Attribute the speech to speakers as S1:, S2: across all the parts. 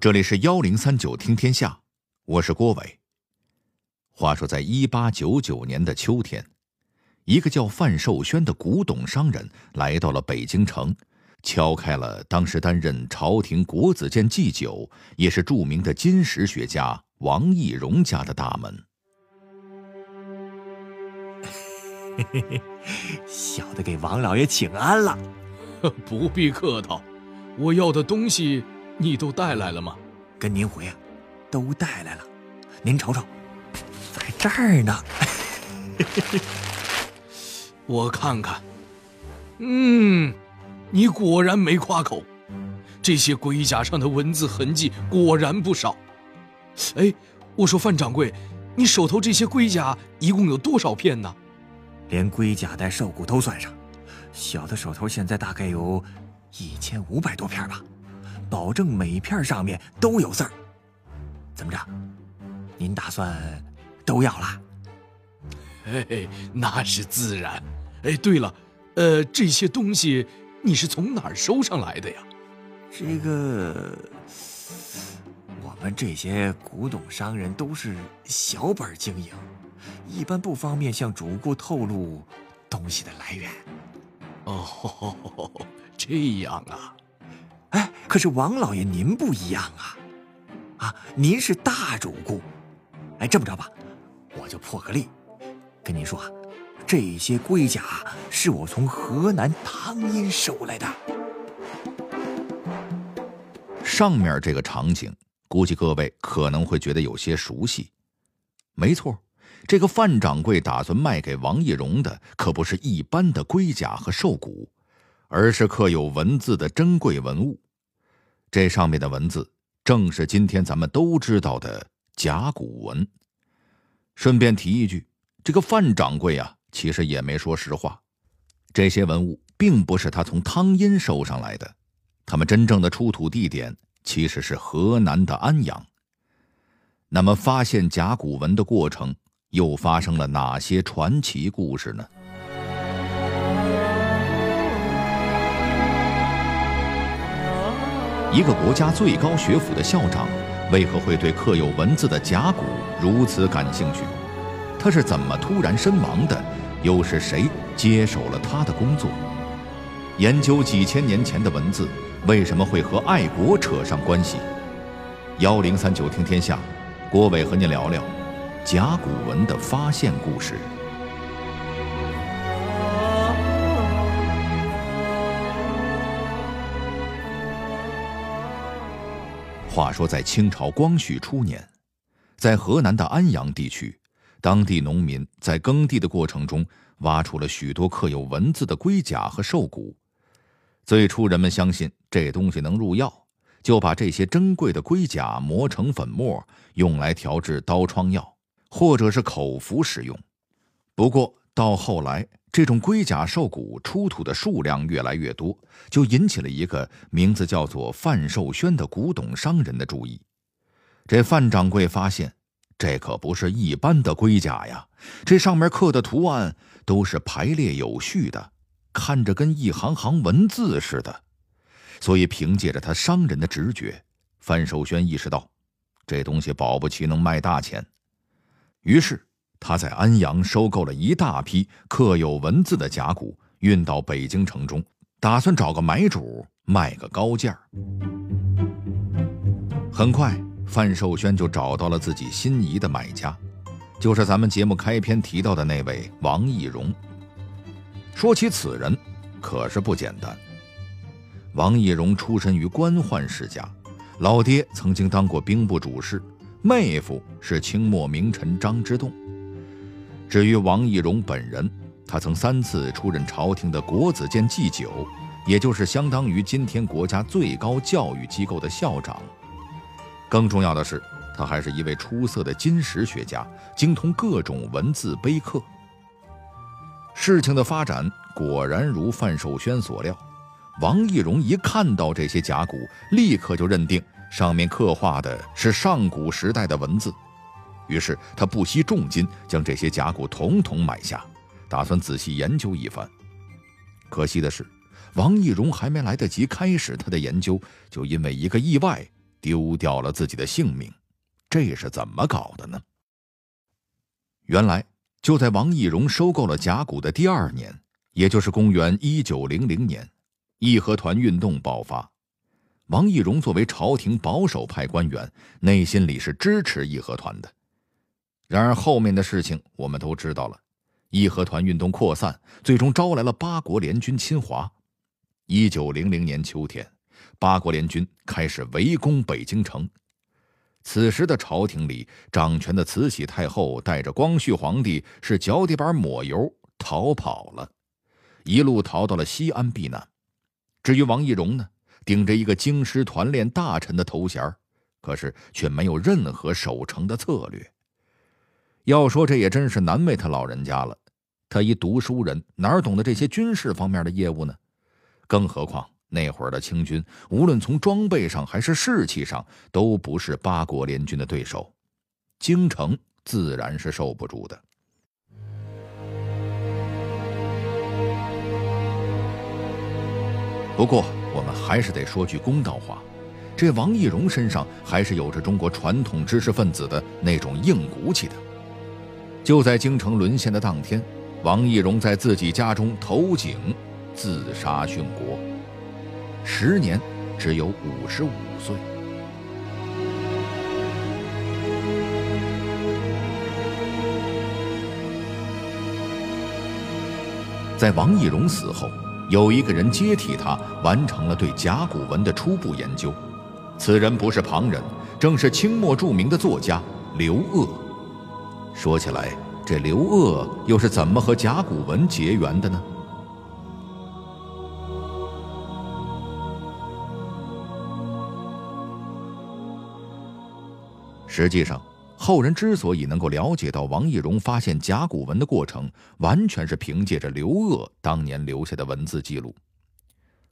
S1: 这里是幺零三九听天下，我是郭伟。话说，在一八九九年的秋天，一个叫范寿轩的古董商人来到了北京城，敲开了当时担任朝廷国子监祭酒，也是著名的金石学家王懿荣家的大门。
S2: 嘿嘿嘿，小的给王老爷请安了。
S3: 不必客套，我要的东西。你都带来了吗？
S2: 跟您回啊，都带来了。您瞅瞅，在这儿呢。
S3: 我看看，嗯，你果然没夸口。这些龟甲上的文字痕迹果然不少。哎，我说范掌柜，你手头这些龟甲一共有多少片呢？
S2: 连龟甲带兽骨都算上，小的手头现在大概有一千五百多片吧。保证每片上面都有字儿。怎么着？您打算都要了？
S3: 嘿嘿，那是自然。哎，对了，呃，这些东西你是从哪儿收上来的呀？
S2: 这个，我们这些古董商人都是小本经营，一般不方便向主顾透露东西的来源。
S3: 哦，这样啊。
S2: 可是王老爷您不一样啊，啊，您是大主顾。哎，这么着吧，我就破个例，跟您说啊，这些龟甲是我从河南汤阴收来的。
S1: 上面这个场景，估计各位可能会觉得有些熟悉。没错，这个范掌柜打算卖给王懿荣的，可不是一般的龟甲和兽骨。而是刻有文字的珍贵文物，这上面的文字正是今天咱们都知道的甲骨文。顺便提一句，这个范掌柜啊，其实也没说实话，这些文物并不是他从汤阴收上来的，他们真正的出土地点其实是河南的安阳。那么，发现甲骨文的过程又发生了哪些传奇故事呢？一个国家最高学府的校长，为何会对刻有文字的甲骨如此感兴趣？他是怎么突然身亡的？又是谁接手了他的工作？研究几千年前的文字，为什么会和爱国扯上关系？幺零三九听天下，郭伟和您聊聊甲骨文的发现故事。话说，在清朝光绪初年，在河南的安阳地区，当地农民在耕地的过程中挖出了许多刻有文字的龟甲和兽骨。最初，人们相信这东西能入药，就把这些珍贵的龟甲磨成粉末，用来调制刀疮药，或者是口服使用。不过，到后来，这种龟甲兽骨出土的数量越来越多，就引起了一个名字叫做范寿轩的古董商人的注意。这范掌柜发现，这可不是一般的龟甲呀，这上面刻的图案都是排列有序的，看着跟一行行文字似的。所以，凭借着他商人的直觉，范寿轩意识到，这东西保不齐能卖大钱。于是。他在安阳收购了一大批刻有文字的甲骨，运到北京城中，打算找个买主卖个高价。很快，范寿轩就找到了自己心仪的买家，就是咱们节目开篇提到的那位王懿荣。说起此人，可是不简单。王懿荣出身于官宦世家，老爹曾经当过兵部主事，妹夫是清末名臣张之洞。至于王懿荣本人，他曾三次出任朝廷的国子监祭酒，也就是相当于今天国家最高教育机构的校长。更重要的是，他还是一位出色的金石学家，精通各种文字碑刻。事情的发展果然如范寿轩所料，王懿荣一看到这些甲骨，立刻就认定上面刻画的是上古时代的文字。于是他不惜重金将这些甲骨统统买下，打算仔细研究一番。可惜的是，王懿荣还没来得及开始他的研究，就因为一个意外丢掉了自己的性命，这是怎么搞的呢？原来就在王懿荣收购了甲骨的第二年，也就是公元一九零零年，义和团运动爆发。王懿荣作为朝廷保守派官员，内心里是支持义和团的。然而后面的事情我们都知道了，义和团运动扩散，最终招来了八国联军侵华。一九零零年秋天，八国联军开始围攻北京城。此时的朝廷里，掌权的慈禧太后带着光绪皇帝是脚底板抹油逃跑了，一路逃到了西安避难。至于王懿荣呢，顶着一个京师团练大臣的头衔，可是却没有任何守城的策略。要说这也真是难为他老人家了，他一读书人哪懂得这些军事方面的业务呢？更何况。那会儿的清军，无论从装备上还是士气上，都不是八国联军的对手，京城自然是受不住的。不过，我们还是得说句公道话，这王懿荣身上还是有着中国传统知识分子的那种硬骨气的。就在京城沦陷的当天，王懿荣在自己家中投井，自杀殉国。时年只有五十五岁。在王懿荣死后，有一个人接替他，完成了对甲骨文的初步研究。此人不是旁人，正是清末著名的作家刘鹗。说起来，这刘鄂又是怎么和甲骨文结缘的呢？实际上，后人之所以能够了解到王懿荣发现甲骨文的过程，完全是凭借着刘鄂当年留下的文字记录。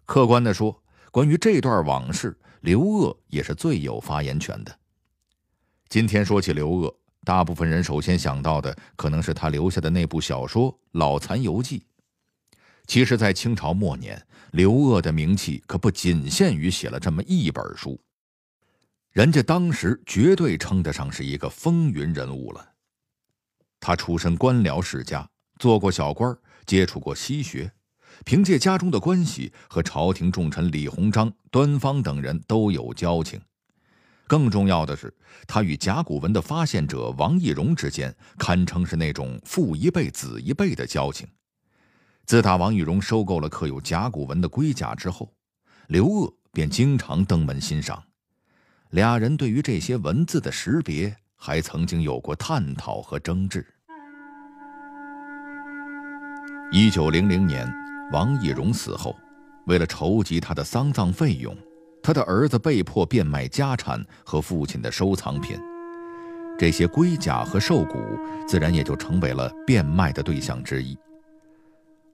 S1: 客观的说，关于这段往事，刘鄂也是最有发言权的。今天说起刘鄂，大部分人首先想到的可能是他留下的那部小说《老残游记》。其实，在清朝末年，刘鹗的名气可不仅限于写了这么一本书。人家当时绝对称得上是一个风云人物了。他出身官僚世家，做过小官，接触过西学，凭借家中的关系和朝廷重臣李鸿章、端方等人都有交情。更重要的是，他与甲骨文的发现者王懿荣之间堪称是那种父一辈子一辈的交情。自打王懿荣收购了刻有甲骨文的龟甲之后，刘鹗便经常登门欣赏。俩人对于这些文字的识别，还曾经有过探讨和争执。一九零零年，王懿荣死后，为了筹集他的丧葬费用，他的儿子被迫变卖家产和父亲的收藏品，这些龟甲和兽骨自然也就成为了变卖的对象之一。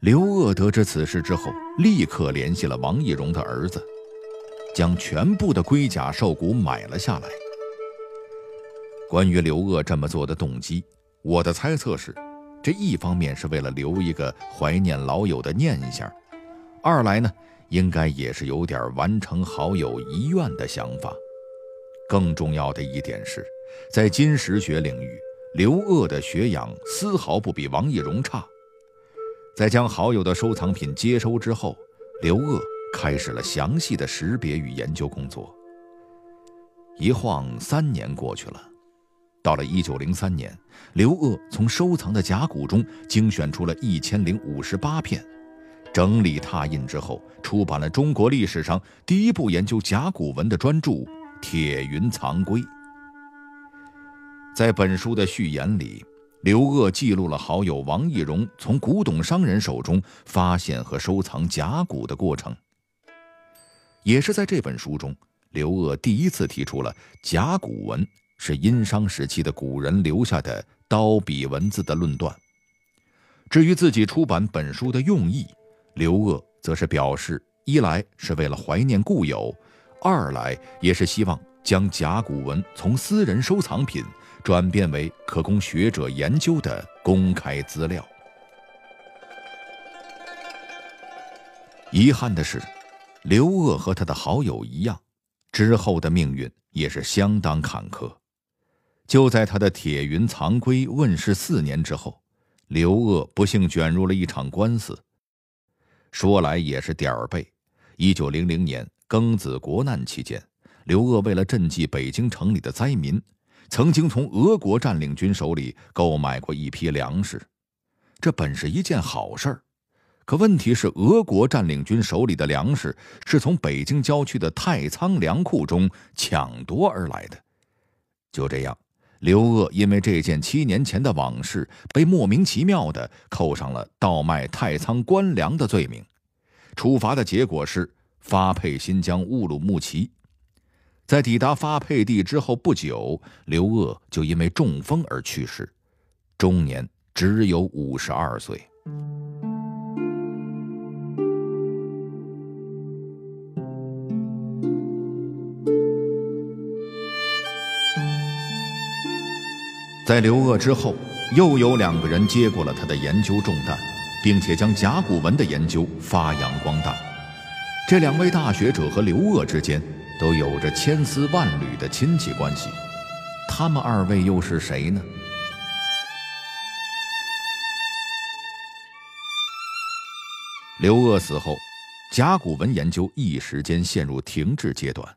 S1: 刘鄂得知此事之后，立刻联系了王懿荣的儿子。将全部的龟甲兽骨买了下来。关于刘鄂这么做的动机，我的猜测是：这一方面是为了留一个怀念老友的念想；二来呢，应该也是有点完成好友遗愿的想法。更重要的一点是，在金石学领域，刘鹗的学养丝毫不比王懿荣差。在将好友的收藏品接收之后，刘鹗。开始了详细的识别与研究工作。一晃三年过去了，到了一九零三年，刘鹗从收藏的甲骨中精选出了一千零五十八片，整理拓印之后，出版了中国历史上第一部研究甲骨文的专著《铁云藏龟》。在本书的序言里，刘鹗记录了好友王懿荣从古董商人手中发现和收藏甲骨的过程。也是在这本书中，刘鹗第一次提出了甲骨文是殷商时期的古人留下的刀笔文字的论断。至于自己出版本书的用意，刘鹗则是表示：一来是为了怀念故友，二来也是希望将甲骨文从私人收藏品转变为可供学者研究的公开资料。遗憾的是。刘鹗和他的好友一样，之后的命运也是相当坎坷。就在他的《铁云藏龟》问世四年之后，刘鹗不幸卷入了一场官司。说来也是点儿背，一九零零年庚子国难期间，刘鹗为了赈济北京城里的灾民，曾经从俄国占领军手里购买过一批粮食。这本是一件好事儿，可问题是，俄国占领军手里的粮食是从北京郊区的太仓粮库中抢夺而来的。就这样，刘鄂因为这件七年前的往事，被莫名其妙地扣上了倒卖太仓官粮的罪名。处罚的结果是发配新疆乌鲁木齐。在抵达发配地之后不久，刘鄂就因为中风而去世，终年只有五十二岁。在刘鹗之后，又有两个人接过了他的研究重担。并且将甲骨文的研究发扬光大。这两位大学者和刘鹗之间都有着千丝万缕的亲戚关系。他们二位又是谁呢？刘鹗死后，甲骨文研究一时间陷入停滞阶段。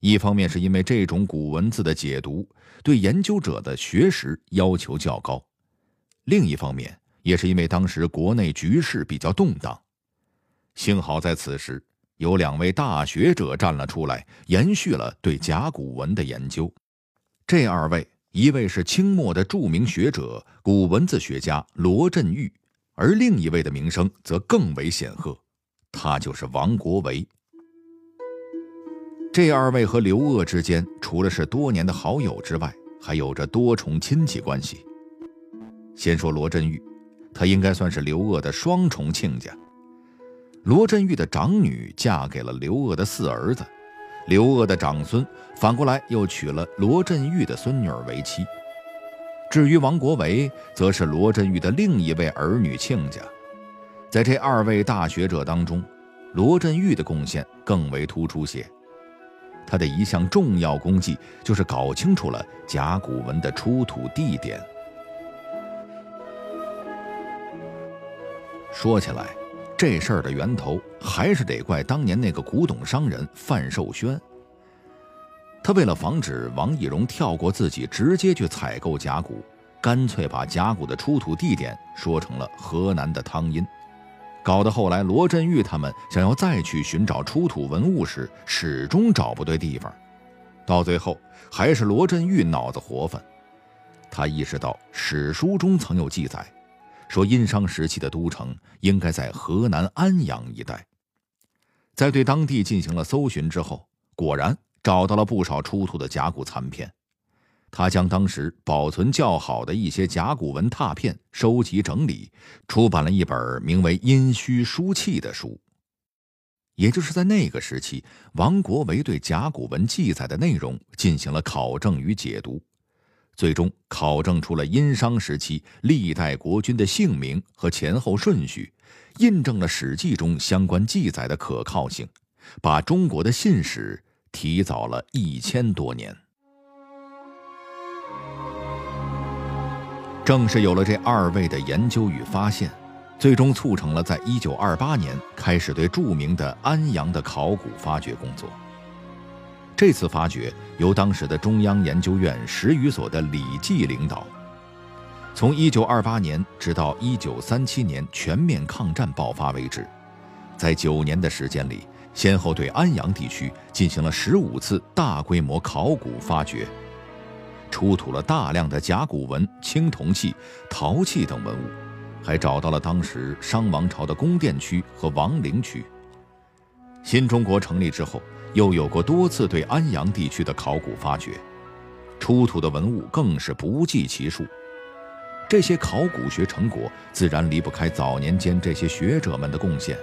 S1: 一方面是因为这种古文字的解读对研究者的学识要求较高，另一方面。也是因为当时国内局势比较动荡，幸好在此时有两位大学者站了出来，延续了对甲骨文的研究。这二位，一位是清末的著名学者、古文字学家罗振玉，而另一位的名声则更为显赫，他就是王国维。这二位和刘鹗之间，除了是多年的好友之外，还有着多重亲戚关系。先说罗振玉。他应该算是刘鹗的双重亲家。罗振玉的长女嫁给了刘鹗的四儿子，刘鹗的长孙反过来又娶了罗振玉的孙女儿为妻。至于王国维，则是罗振玉的另一位儿女亲家。在这二位大学者当中，罗振玉的贡献更为突出些。他的一项重要功绩就是搞清楚了甲骨文的出土地点。说起来，这事儿的源头还是得怪当年那个古董商人范寿轩。他为了防止王懿荣跳过自己直接去采购甲骨，干脆把甲骨的出土地点说成了河南的汤阴，搞得后来罗振玉他们想要再去寻找出土文物时，始终找不对地方。到最后，还是罗振玉脑子活泛，他意识到史书中曾有记载。说殷商时期的都城应该在河南安阳一带，在对当地进行了搜寻之后，果然找到了不少出土的甲骨残片。他将当时保存较好的一些甲骨文拓片收集整理，出版了一本名为《殷墟书契》的书。也就是在那个时期，王国维对甲骨文记载的内容进行了考证与解读。最终考证出了殷商时期历代国君的姓名和前后顺序，印证了《史记》中相关记载的可靠性，把中国的信史提早了一千多年。正是有了这二位的研究与发现，最终促成了在一九二八年开始对著名的安阳的考古发掘工作。这次发掘由当时的中央研究院十余所的李济领导，从1928年直到1937年全面抗战爆发为止，在九年的时间里，先后对安阳地区进行了十五次大规模考古发掘，出土了大量的甲骨文、青铜器、陶器等文物，还找到了当时商王朝的宫殿区和王陵区。新中国成立之后。又有过多次对安阳地区的考古发掘，出土的文物更是不计其数。这些考古学成果自然离不开早年间这些学者们的贡献。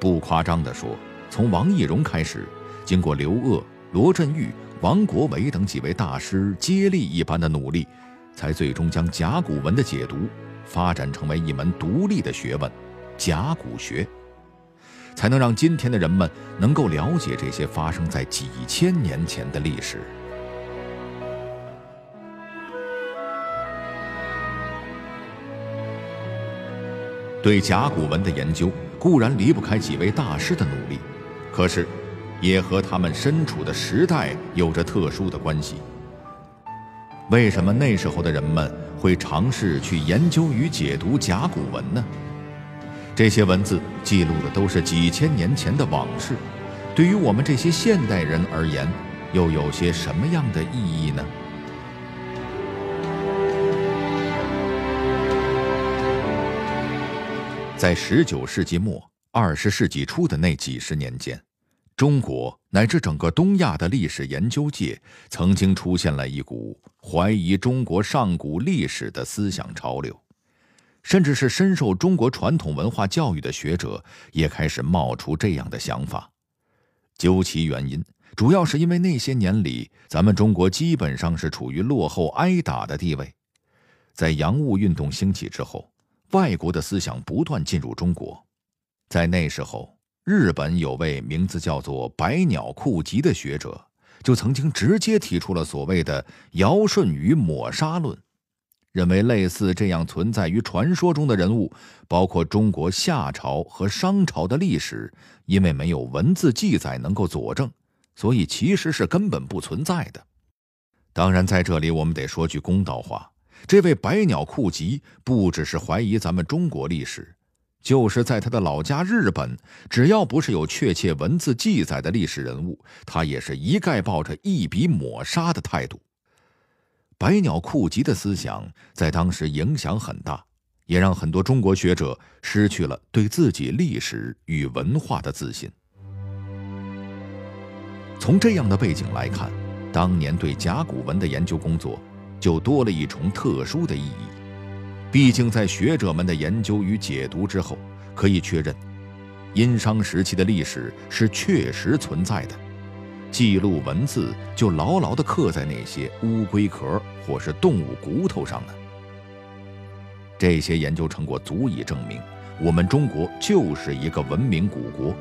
S1: 不夸张地说，从王懿荣开始，经过刘鹗、罗振玉、王国维等几位大师接力一般的努力，才最终将甲骨文的解读发展成为一门独立的学问——甲骨学。才能让今天的人们能够了解这些发生在几千年前的历史。对甲骨文的研究固然离不开几位大师的努力，可是，也和他们身处的时代有着特殊的关系。为什么那时候的人们会尝试去研究与解读甲骨文呢？这些文字记录的都是几千年前的往事，对于我们这些现代人而言，又有些什么样的意义呢？在十九世纪末、二十世纪初的那几十年间，中国乃至整个东亚的历史研究界，曾经出现了一股怀疑中国上古历史的思想潮流。甚至是深受中国传统文化教育的学者，也开始冒出这样的想法。究其原因，主要是因为那些年里，咱们中国基本上是处于落后挨打的地位。在洋务运动兴起之后，外国的思想不断进入中国。在那时候，日本有位名字叫做百鸟库吉的学者，就曾经直接提出了所谓的“尧舜禹抹杀论”。认为类似这样存在于传说中的人物，包括中国夏朝和商朝的历史，因为没有文字记载能够佐证，所以其实是根本不存在的。当然，在这里我们得说句公道话：这位百鸟库吉不只是怀疑咱们中国历史，就是在他的老家日本，只要不是有确切文字记载的历史人物，他也是一概抱着一笔抹杀的态度。百鸟库吉的思想在当时影响很大，也让很多中国学者失去了对自己历史与文化的自信。从这样的背景来看，当年对甲骨文的研究工作就多了一重特殊的意义。毕竟，在学者们的研究与解读之后，可以确认，殷商时期的历史是确实存在的。记录文字就牢牢地刻在那些乌龟壳或是动物骨头上呢。这些研究成果足以证明，我们中国就是一个文明古国。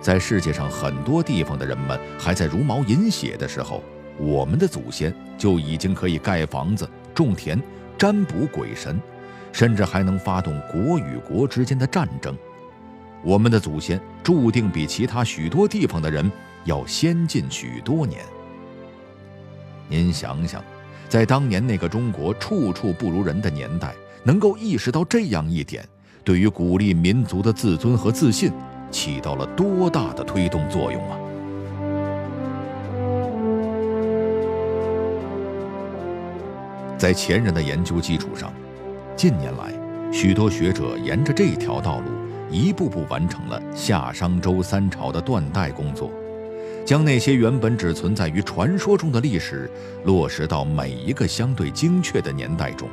S1: 在世界上很多地方的人们还在茹毛饮血的时候，我们的祖先就已经可以盖房子、种田、占卜鬼神，甚至还能发动国与国之间的战争。我们的祖先注定比其他许多地方的人。要先进许多年。您想想，在当年那个中国处处不如人的年代，能够意识到这样一点，对于鼓励民族的自尊和自信，起到了多大的推动作用啊！在前人的研究基础上，近年来，许多学者沿着这条道路，一步步完成了夏商周三朝的断代工作。将那些原本只存在于传说中的历史落实到每一个相对精确的年代中。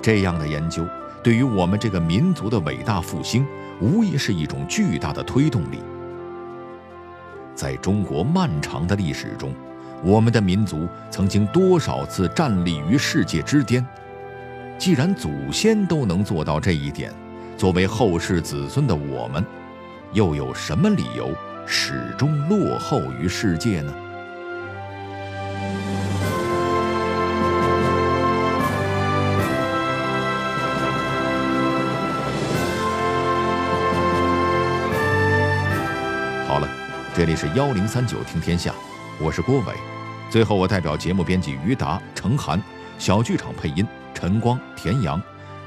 S1: 这样的研究对于我们这个民族的伟大复兴，无疑是一种巨大的推动力。在中国漫长的历史中，我们的民族曾经多少次站立于世界之巅？既然祖先都能做到这一点，作为后世子孙的我们，又有什么理由？始终落后于世界呢？好了，这里是幺零三九听天下，我是郭伟。最后，我代表节目编辑于达、程涵，小剧场配音陈光、田阳，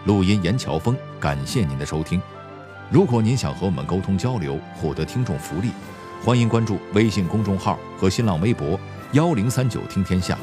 S1: 录音严乔峰。感谢您的收听。如果您想和我们沟通交流，获得听众福利，欢迎关注微信公众号和新浪微博“幺零三九听天下”。